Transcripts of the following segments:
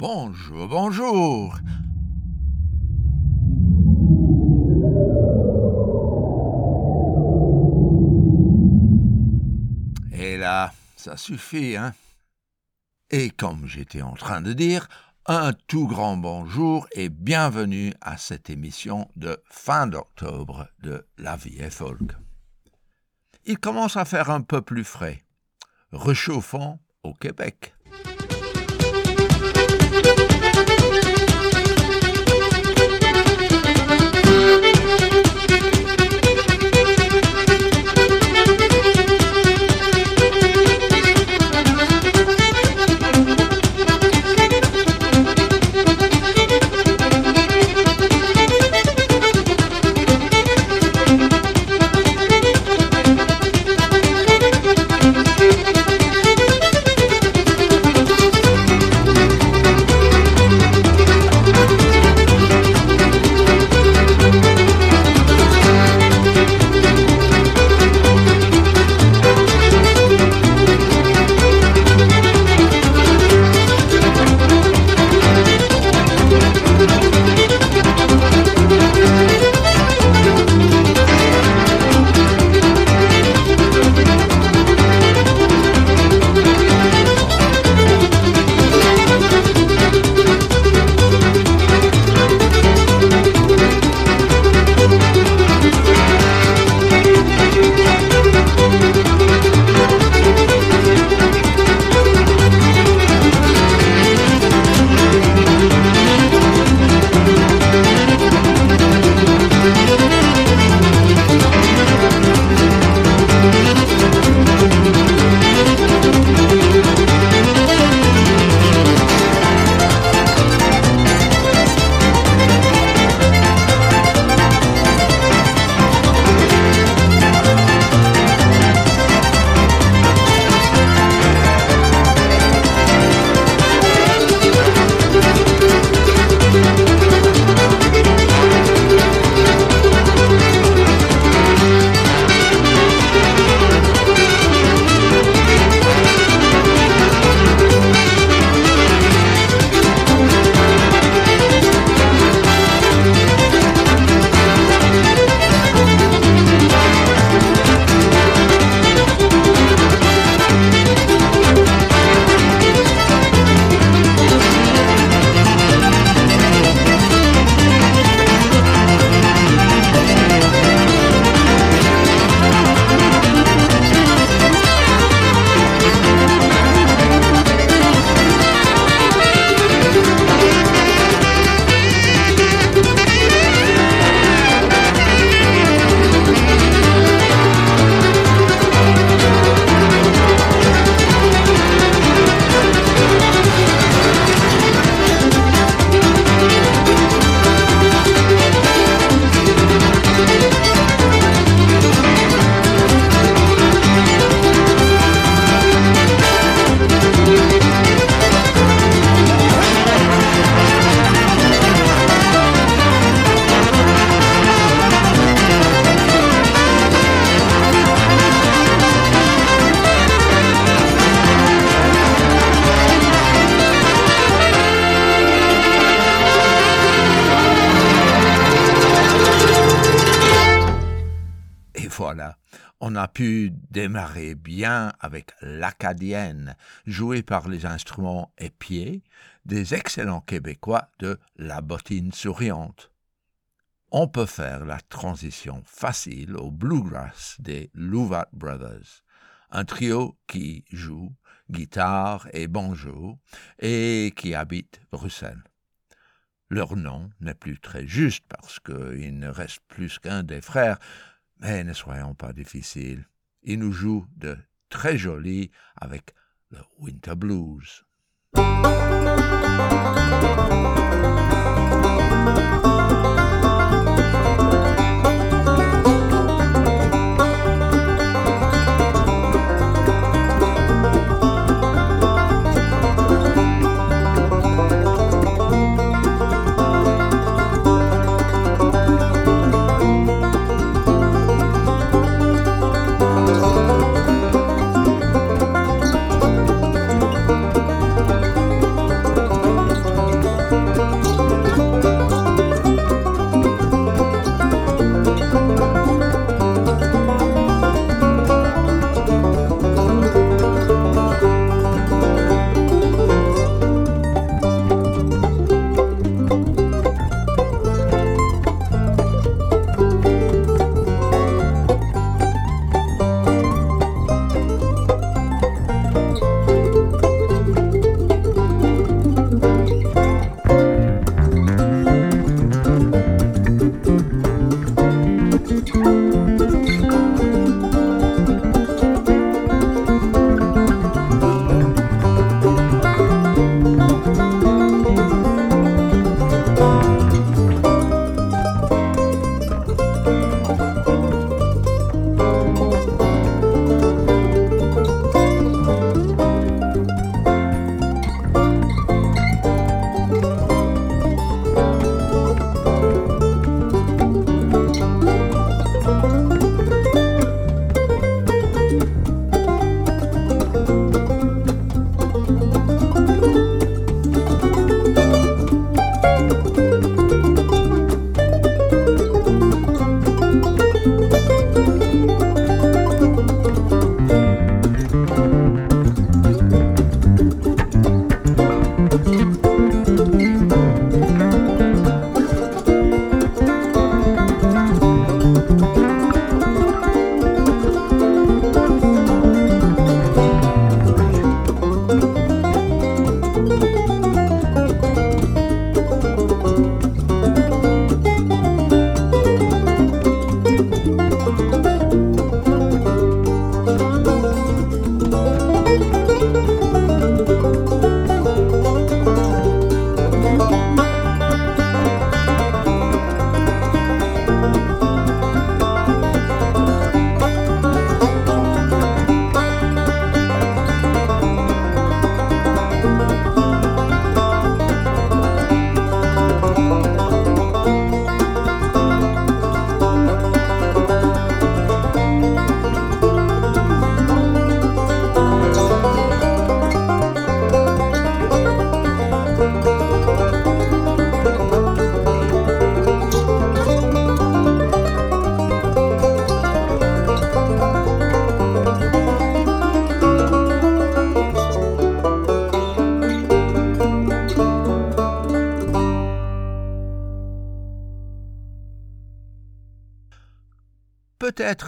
Bonjour, bonjour. Et là, ça suffit, hein Et comme j'étais en train de dire, un tout grand bonjour et bienvenue à cette émission de fin d'octobre de La Vie est Folk. Il commence à faire un peu plus frais. Réchauffant au Québec. Démarrer bien avec l'acadienne, jouée par les instruments épiers des excellents Québécois de La Bottine Souriante. On peut faire la transition facile au bluegrass des Louvat Brothers, un trio qui joue guitare et banjo et qui habite Bruxelles. Leur nom n'est plus très juste parce qu'il ne reste plus qu'un des frères, mais ne soyons pas difficiles. Il nous joue de très joli avec le Winter Blues.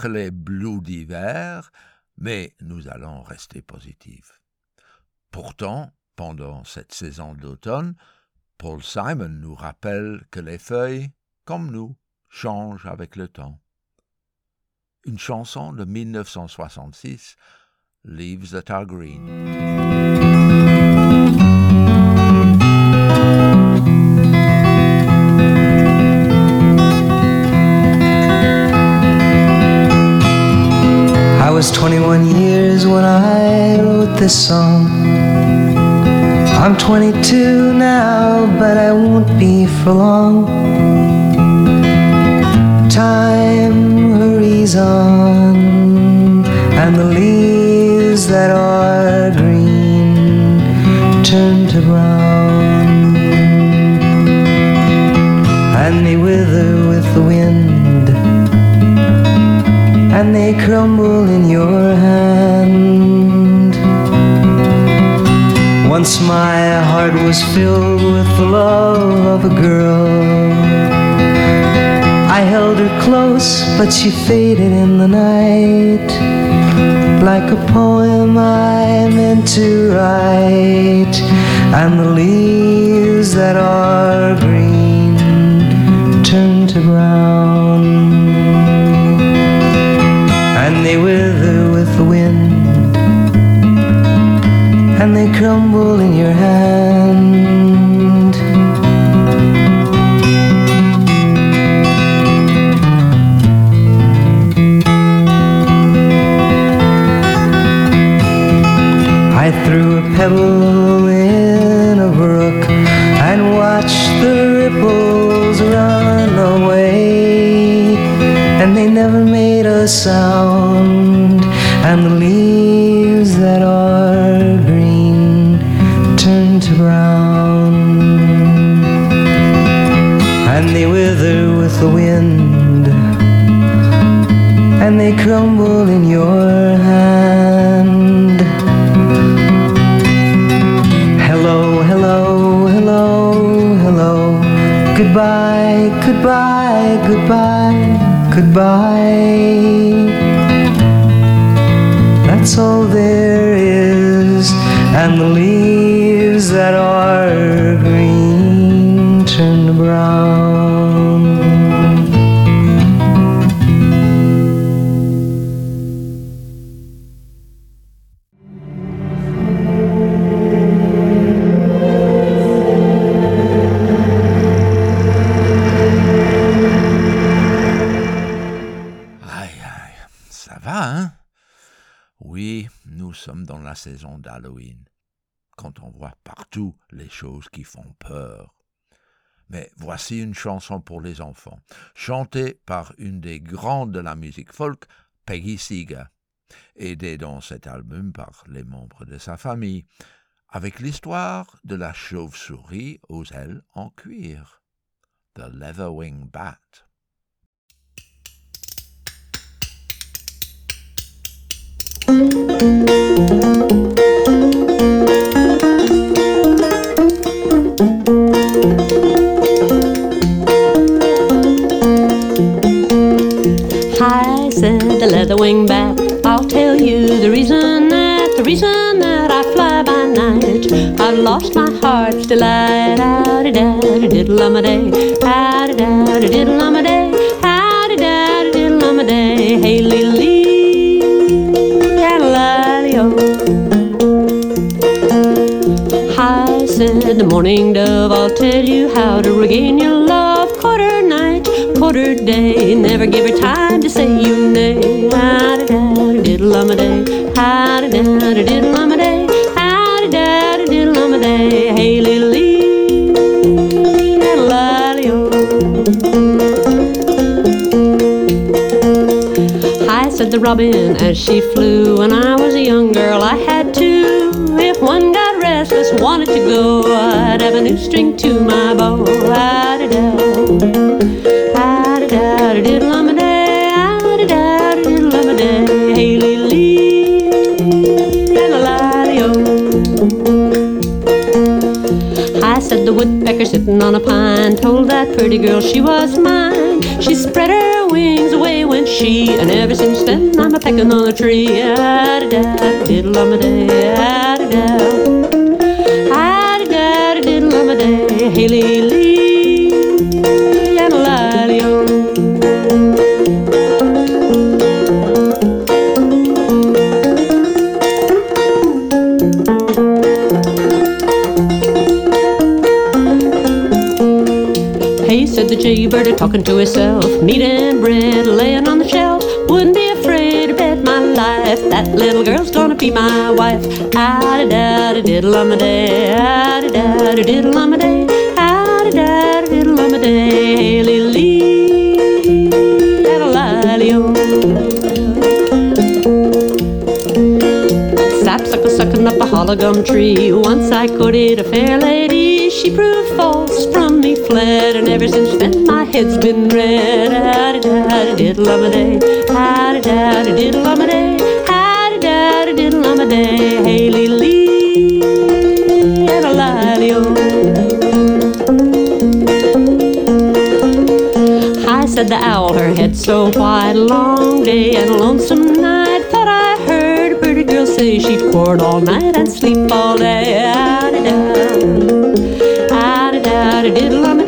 Les blues d'hiver, mais nous allons rester positifs. Pourtant, pendant cette saison d'automne, Paul Simon nous rappelle que les feuilles, comme nous, changent avec le temps. Une chanson de 1966, Leaves That Are Green. Was 21 years when I wrote this song. I'm 22 now, but I won't be for long. Time hurries on, and the leaves that are crumble in your hand. Once my heart was filled with the love of a girl. I held her close, but she faded in the night. Like a poem I meant to write, and the leaves that are green turn to brown, and they wither with the wind. And they crumble in your hand. I threw a pebble in a brook and watched the ripples run away, and they never made a sound, crumble in your hand. Hello, hello, hello, hello. Goodbye, goodbye, goodbye, goodbye. That's all there is, and the leaves d'Halloween, quand on voit partout les choses qui font peur. Mais voici une chanson pour les enfants, chantée par une des grandes de la musique folk, Peggy Seeger, aidée dans cet album par les membres de sa famille, avec l'histoire de la chauve-souris aux ailes en cuir, The Leatherwing Bat. Wing bat. I'll tell you the reason that, the reason that I fly by night. I've lost my heart's delight. Howdy dowdy diddle um a day. Howdy dowdy diddle um a day. Howdy dowdy diddle um a day. Hey, o. Hi, said the morning dove. I'll tell you how to regain your love. Quarter night, quarter day. Never give her time to say you nay. Um. Howdy dowdy diddle um. Howdy dowdy diddle um. Hey, little lee, lally o. Hi, said the robin as she flew. When I was a young girl, I had two. If one got restless, wanted to go, I'd have a new string to my bow. Howdy dow, woodpecker sitting on a pine told that pretty girl she was mine. She spread her wings away when she, and ever since then I'm a pecking on a tree. Ah-da-da, diddle-um-a-day, ah-da-da. Ah-da-da, diddle-um-a-day, hey-lee-lee, jaybird, a talking to himself. Meat and bread laying on the shelf. Wouldn't be afraid to bet my life that little girl's gonna be my wife. Ah da da diddle um a day, ah da da diddle um a day, ah da da diddle um a day, lily, a Sapsucker sucking up a hollow gum tree. Once I courted a fair lady, she proved false, from fled, and ever since then my head's been red. Da da diddle um a day, da da diddle um a day, da da diddle um a day, hey lee and a lally I said the owl, her head so white, a long day and a lonesome night. Thought I heard a pretty girl say she'd court all night and sleep all day. Ah-da-da, ah-da-da, diddle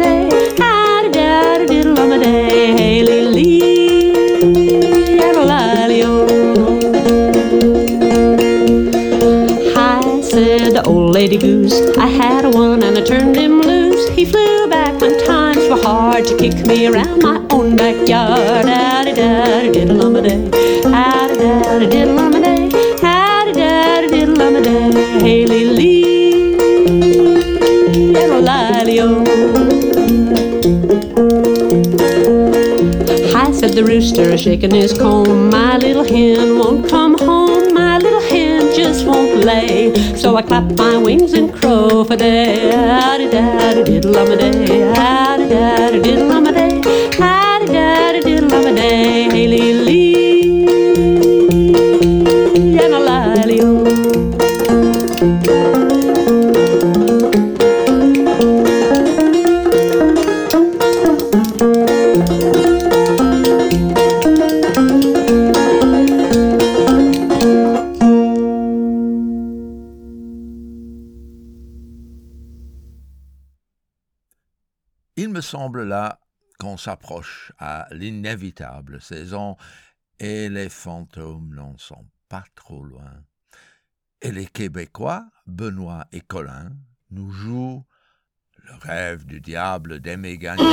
kick me around my own backyard. Ah da da diddle a day, ah da da diddle a day, ah da da diddle a day, hey lee a lally-o. Hi, said the rooster, shaking his comb. My little hen won't come home. My little hen just won't lay. So I clap my wings and crow for day. Ah da là qu'on s'approche à l'inévitable saison et les fantômes n'en sont pas trop loin. Et les Québécois, Benoît et Colin, nous jouent le rêve du diable d'aimer gagner.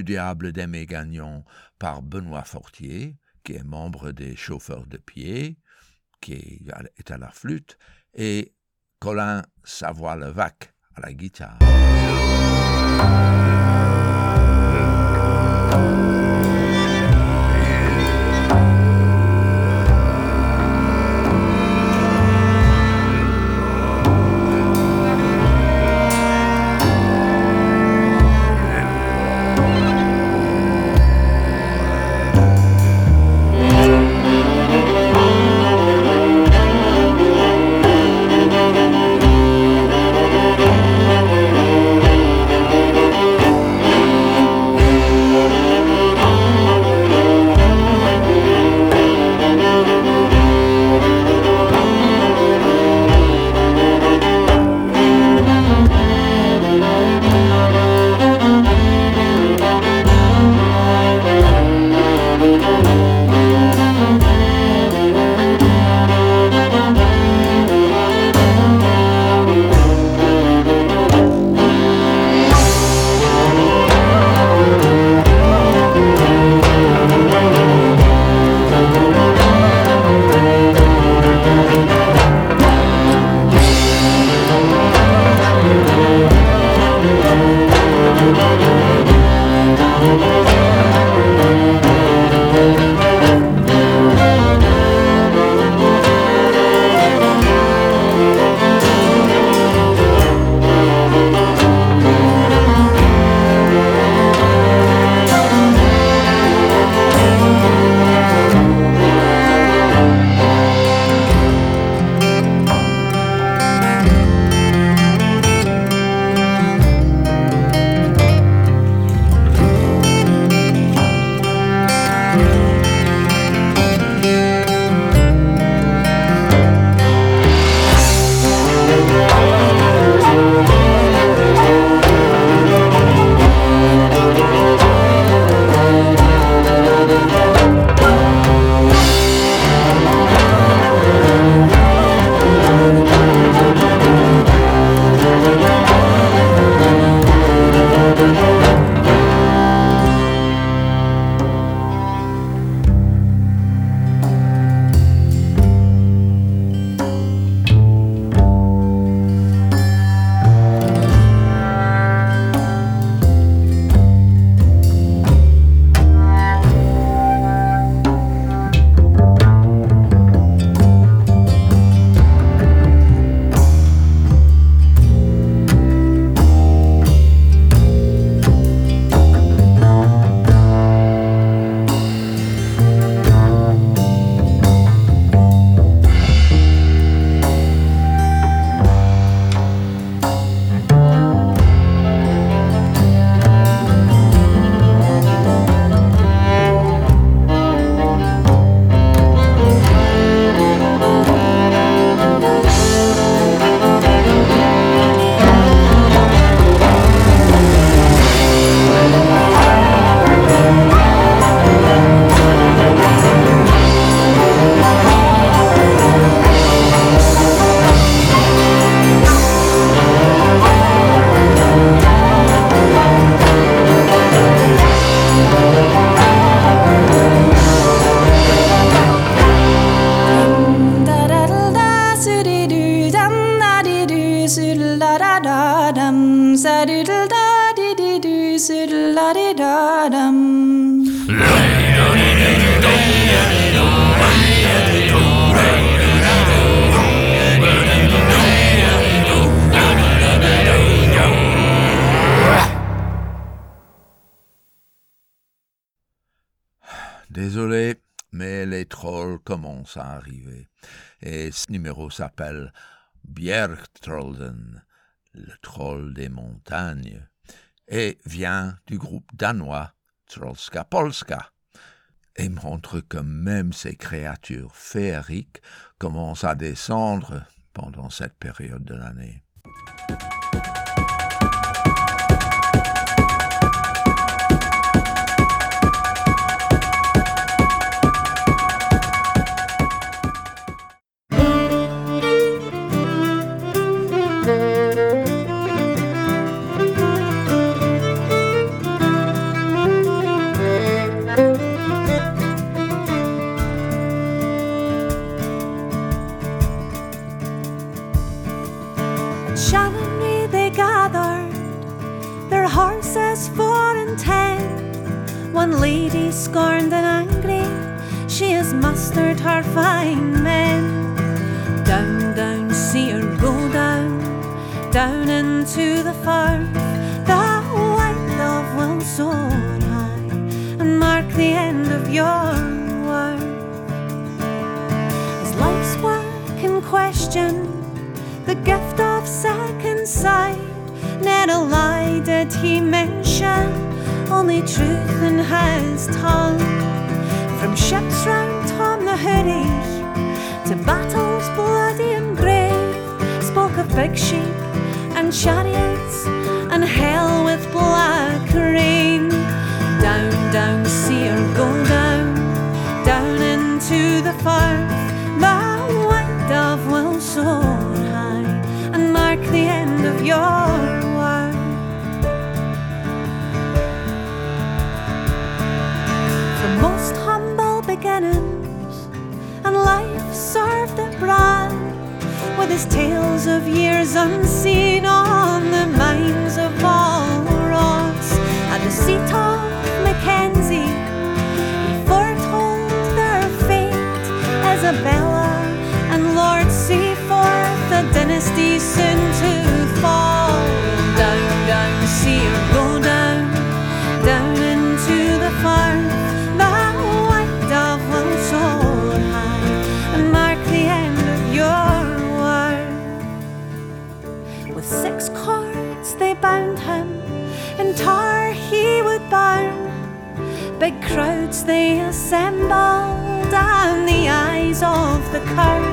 Du diable d'Aimé Gagnon par Benoît Fortier, qui est membre des chauffeurs de pied, qui est à la flûte, et Colin Savoie-Levac à la guitare. Ce numéro s'appelle Bjergtrollen, le troll des montagnes, et vient du groupe danois Trollska Polska, et montre que même ces créatures féeriques commencent à descendre pendant cette période de l'année. And lady scorned and angry, she has mustered her fine men. Down, down, see her go down, down into the firth. That white dove will soar high and mark the end of your work. Is life's work in question, the gift of second sight? Never a lie did he mention, only truth in his tongue. From ships round Tomnahurich to battles bloody and brave, spoke of big sheep and chariots and hell with black rain. Down, down, see her go down, down into the firth. That white dove will soar high and mark the end of your beginnings, and life served it bran with his tales of years unseen on the minds of all rocks. At the seat of Mackenzie, he foretold their fate. Isabella and Lord Seaforth, the dynasty soon crowds they assembled, and the eyes of the kirk.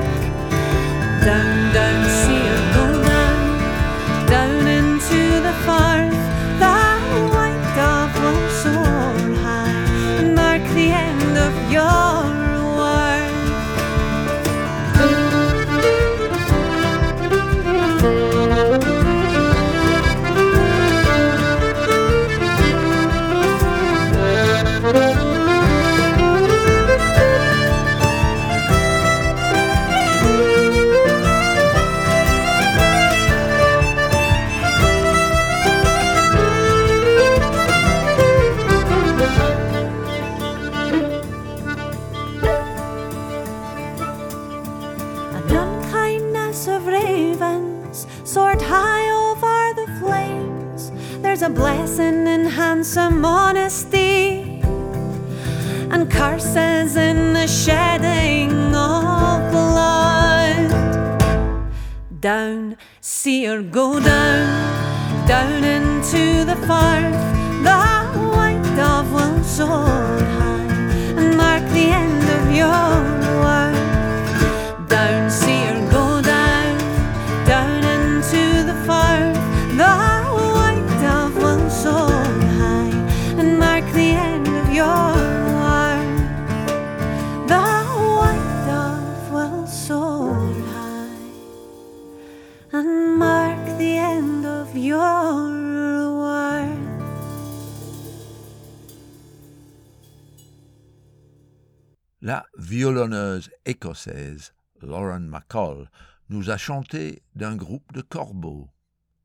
Violonneuse écossaise Lauren McCall nous a chanté d'un groupe de corbeaux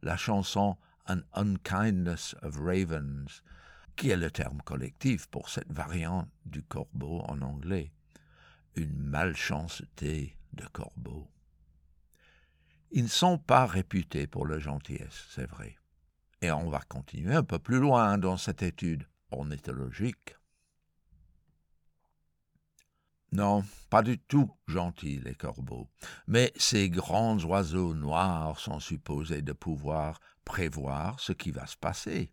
la chanson An Unkindness of Ravens, qui est le terme collectif pour cette variante du corbeau en anglais, une malchanceté de corbeau. Ils ne sont pas réputés pour leur gentillesse, c'est vrai. Et on va continuer un peu plus loin dans cette étude ornithologique. Non, pas du tout gentils les corbeaux, mais ces grands oiseaux noirs sont supposés de pouvoir prévoir ce qui va se passer.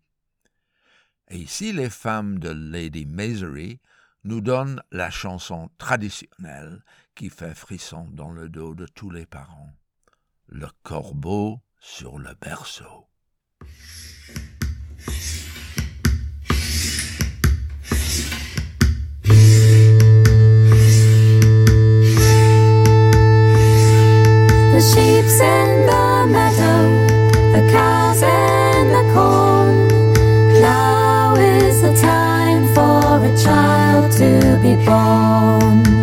Et ici, les femmes de Lady Masery nous donnent la chanson traditionnelle qui fait frisson dans le dos de tous les parents. Le corbeau sur le berceau. Sheep's in the meadow, the cows in the corn. Now is the time for a child to be born.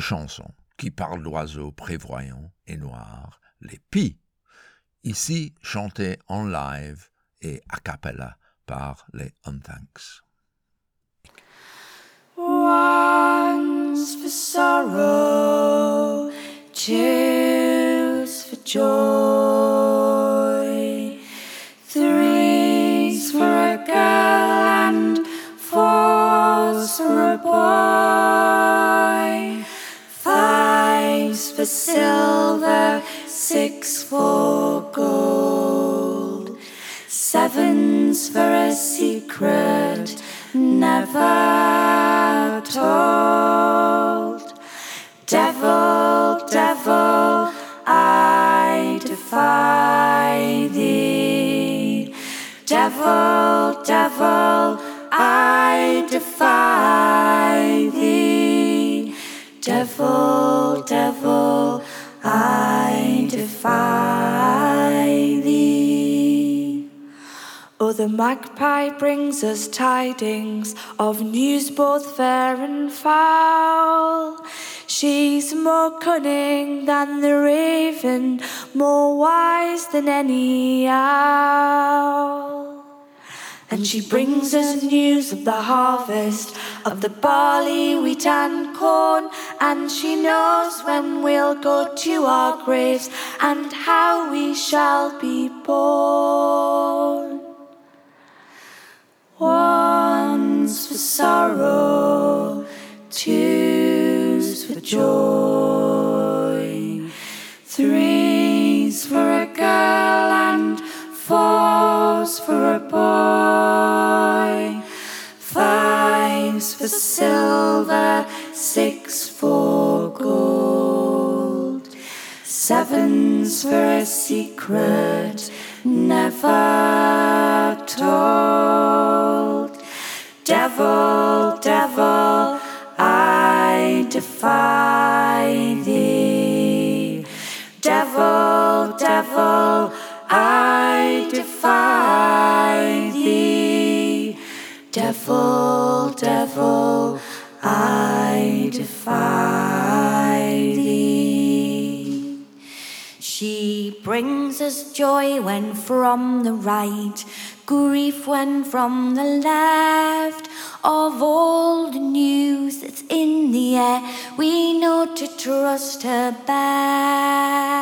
Chanson qui parle d'oiseaux prévoyants et noirs, les pies, ici chantée en live et a cappella par les Unthanks. Silver, six for gold, seven's for a secret never told. Devil, devil, I defy thee. Devil, devil, I defy. Devil, devil, I defy thee. Oh, the magpie brings us tidings of news both fair and foul. She's more cunning than the raven, more wise than any owl. And she brings us news of the harvest of the barley, wheat, and corn. And she knows when we'll go to our graves and how we shall be born. One's for sorrow, two's for joy, for silver, six for gold, seven's for a secret never told. Devil, devil, I defy thee. Devil, devil, I defy thee. Devil, devil, I defy thee. She brings us joy when from the right, grief when from the left. Of all the news that's in the air, we know to trust her best.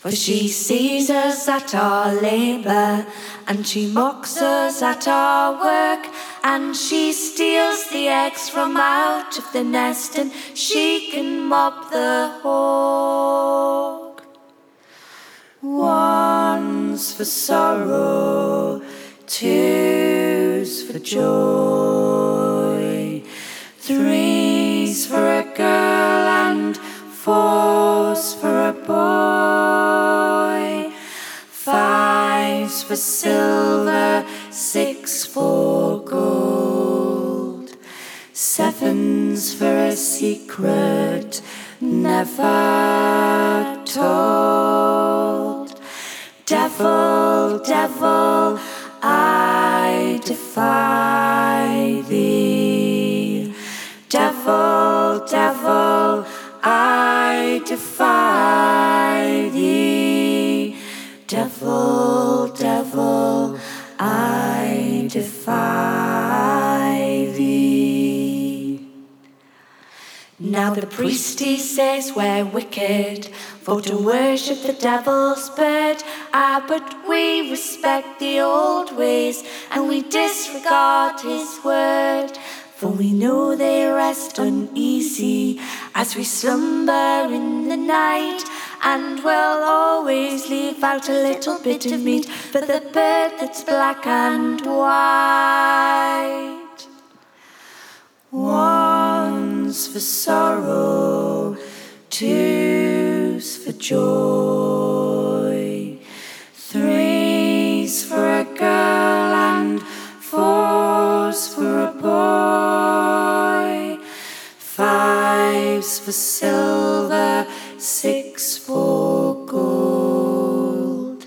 For she sees us at our labour, and she mocks us at our work, and she steals the eggs from out of the nest, and she can mop the hawk. One's for sorrow, two's for joy, three's for a girl, and four's for a boy. Five's for silver, six for for a secret never told. Devil, devil, I defy thee. Devil, devil, I defy thee. Devil, devil, I defy Now the priest he says we're wicked for to worship the devil's bird. Ah, but we respect the old ways and we disregard his word. For we know they rest uneasy as we slumber in the night, and we'll always leave out a little bit of meat for the bird that's black and white. For sorrow, two's for joy, three's for a girl, and four's for a boy, five's for silver, six for gold,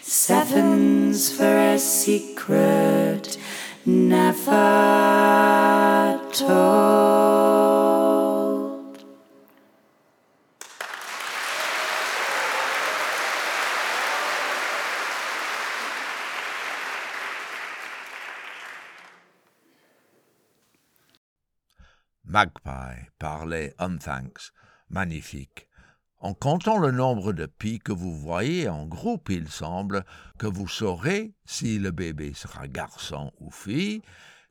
seven's for a secret never Magpie par les Unthanks. Magnifique. En comptant le nombre de pies que vous voyez en groupe, il semble que vous saurez si le bébé sera garçon ou fille,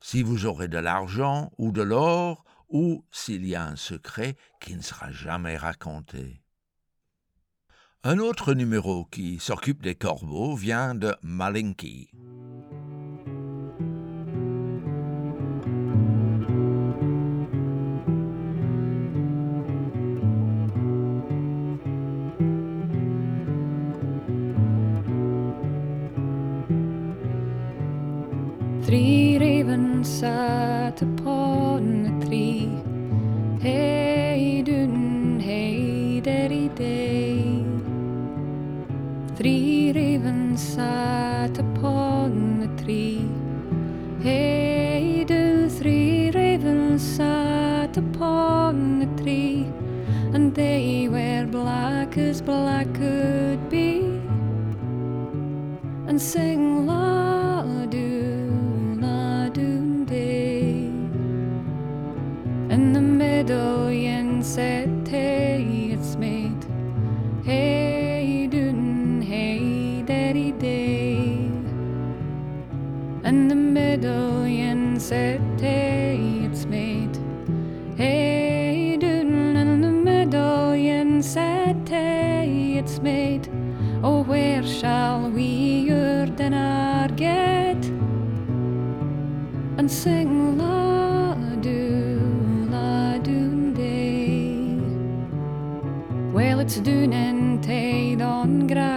si vous aurez de l'argent ou de l'or, ou s'il y a un secret qui ne sera jamais raconté. Un autre numéro qui s'occupe des corbeaux vient de Malinky. Ravens sat upon a tree. Hey dun, hey daddy day. Three ravens sat upon a tree. Hey do, three ravens sat upon a tree. And they were black as black could be. And sing la Dunen teid grä.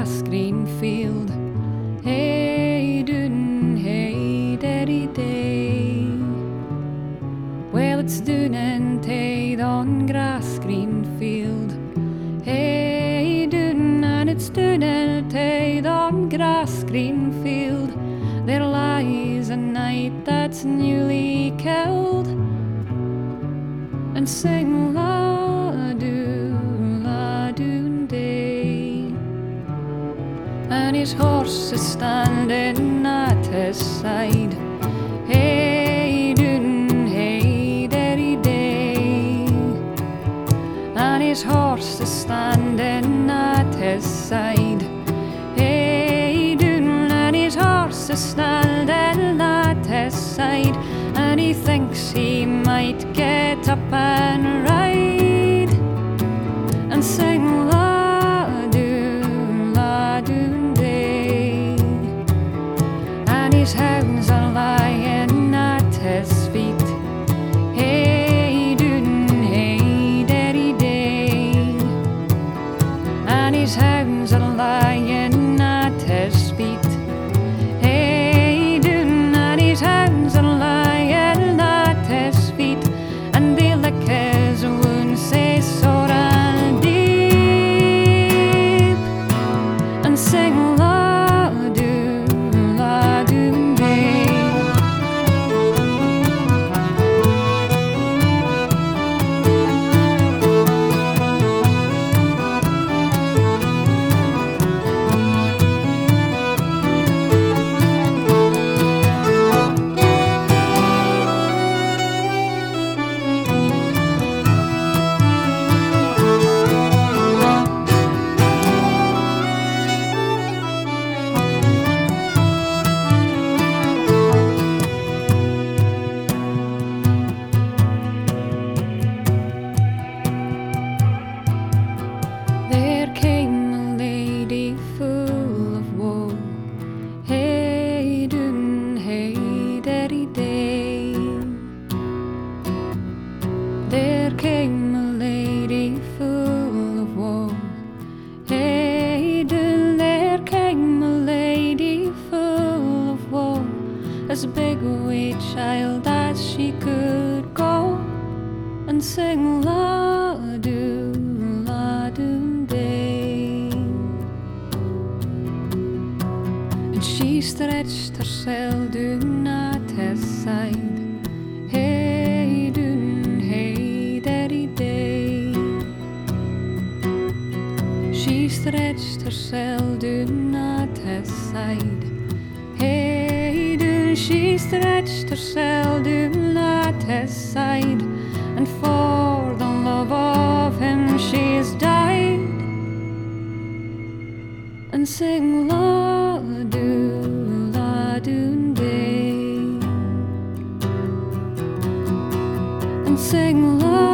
sing love.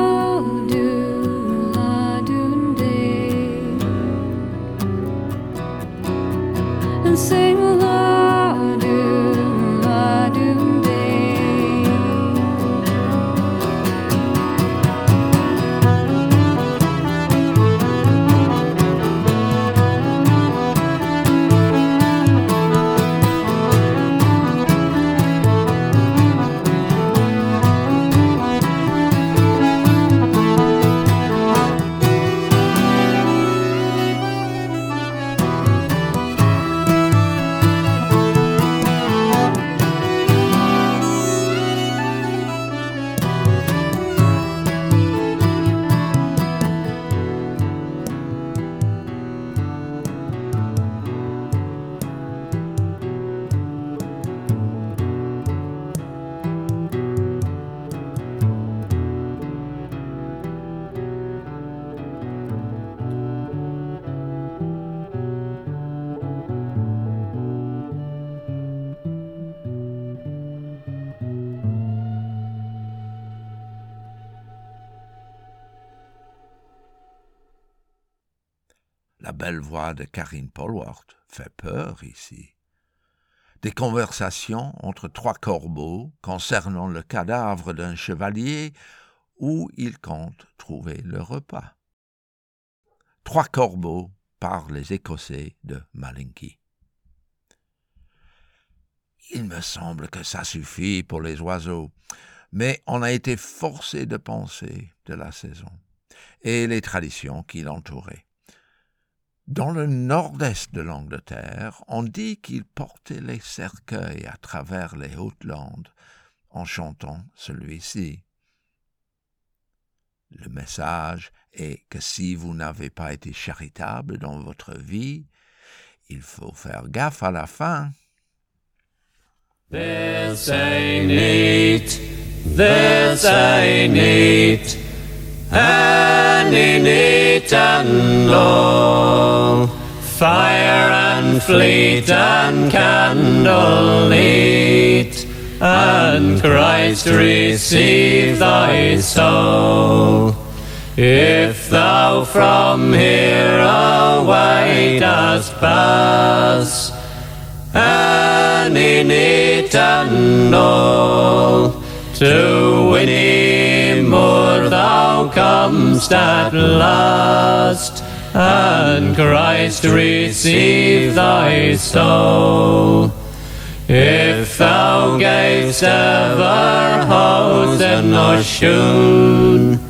voix de Karine Polwart fait peur ici. Des conversations entre trois corbeaux concernant le cadavre d'un chevalier où ils comptent trouver le repas. Trois corbeaux par les Écossais de Malinki. Il me semble que ça suffit pour les oiseaux, mais on a été forcé de penser de la saison et les traditions qui l'entouraient. Dans le nord-est de l'Angleterre, on dit qu'il portait les cercueils à travers les Hautes-Landes en chantant celui-ci. Le message est que si vous n'avez pas été charitable dans votre vie, il faut faire gaffe à la fin. And in it and low, fire and fleet and candle lit, and Christ receive thy soul. If thou from here away dost pass, and in it and all, to Moore thou comest at last, and Christ receive thy soul. If thou gavest ever hosen or shoon,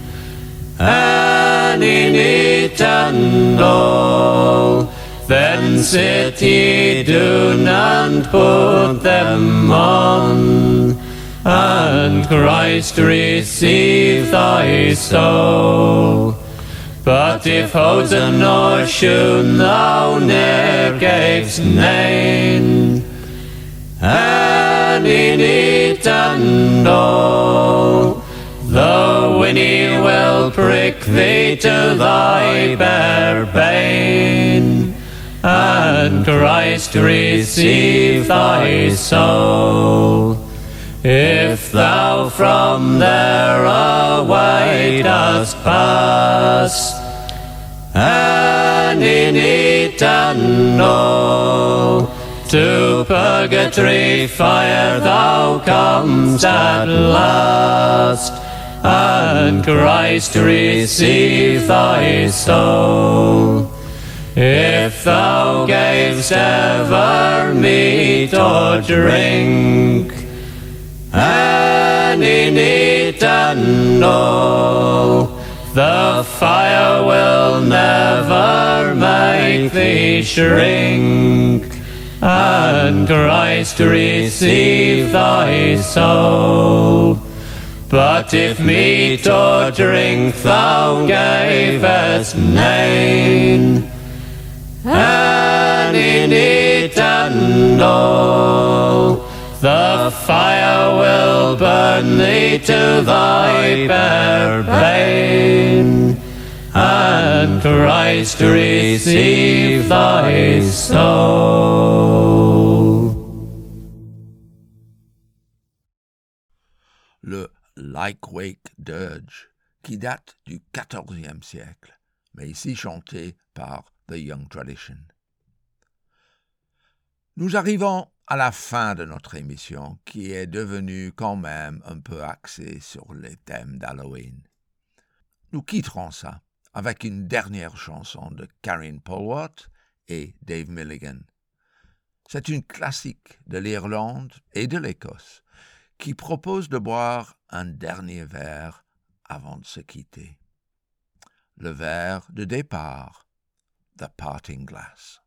and in it and all, then sit ye down and put them on, and Christ receive thy soul. But if hosen or shoon thou ne'er name, and in it and all, the Winnie will prick thee to thy bare bane, and Christ receive thy soul. If thou from there away dost pass, and in it and to purgatory fire thou comest at last, and Christ receive thy soul. If thou gavest ever meat or drink, and in all, the fire will never make thee shrink, and Christ receive thy soul. But if meat or drink thou gavest name, and in it the fire will burn thee to thy bare bane, and Christ receive thy soul. le Lyke-Wake Dirge, qui date du XIVe siècle, mais ici chanté par The Young Tradition. Nous arrivons à la fin de notre émission, qui est devenue quand même un peu axée sur les thèmes d'Halloween. Nous quitterons ça avec une dernière chanson de Karen Polwart et Dave Milligan. C'est une classique de l'Irlande et de l'Écosse qui propose de boire un dernier verre avant de se quitter. Le verre de départ, The Parting Glass.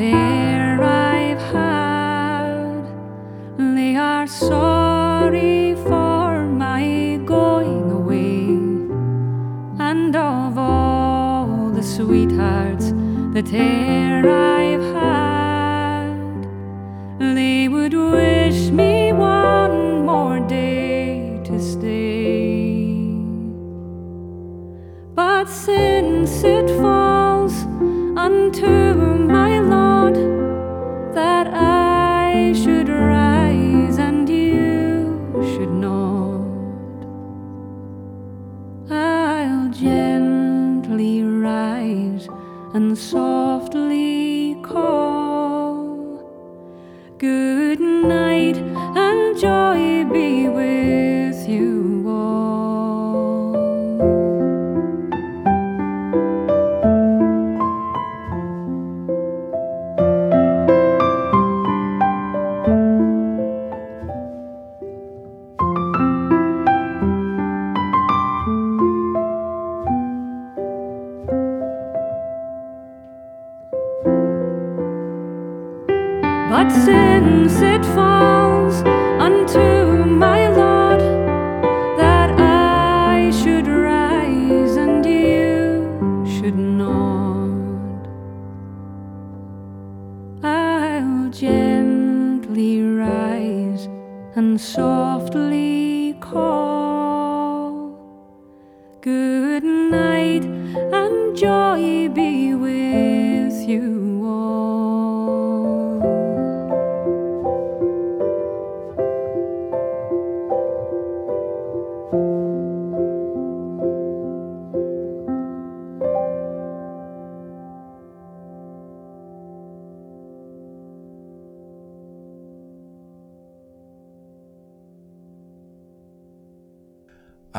E'er I've had, they are sorry for my going away. And of all the sweethearts that and softly call. Good night and joy be with you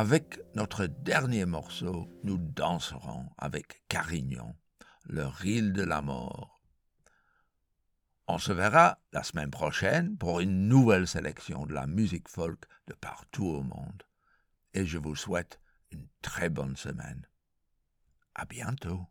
Avec notre dernier morceau, nous danserons avec Carignan, leur île de la mort. On se verra la semaine prochaine pour une nouvelle sélection de la musique folk de partout au monde. Et je vous souhaite une très bonne semaine. À bientôt.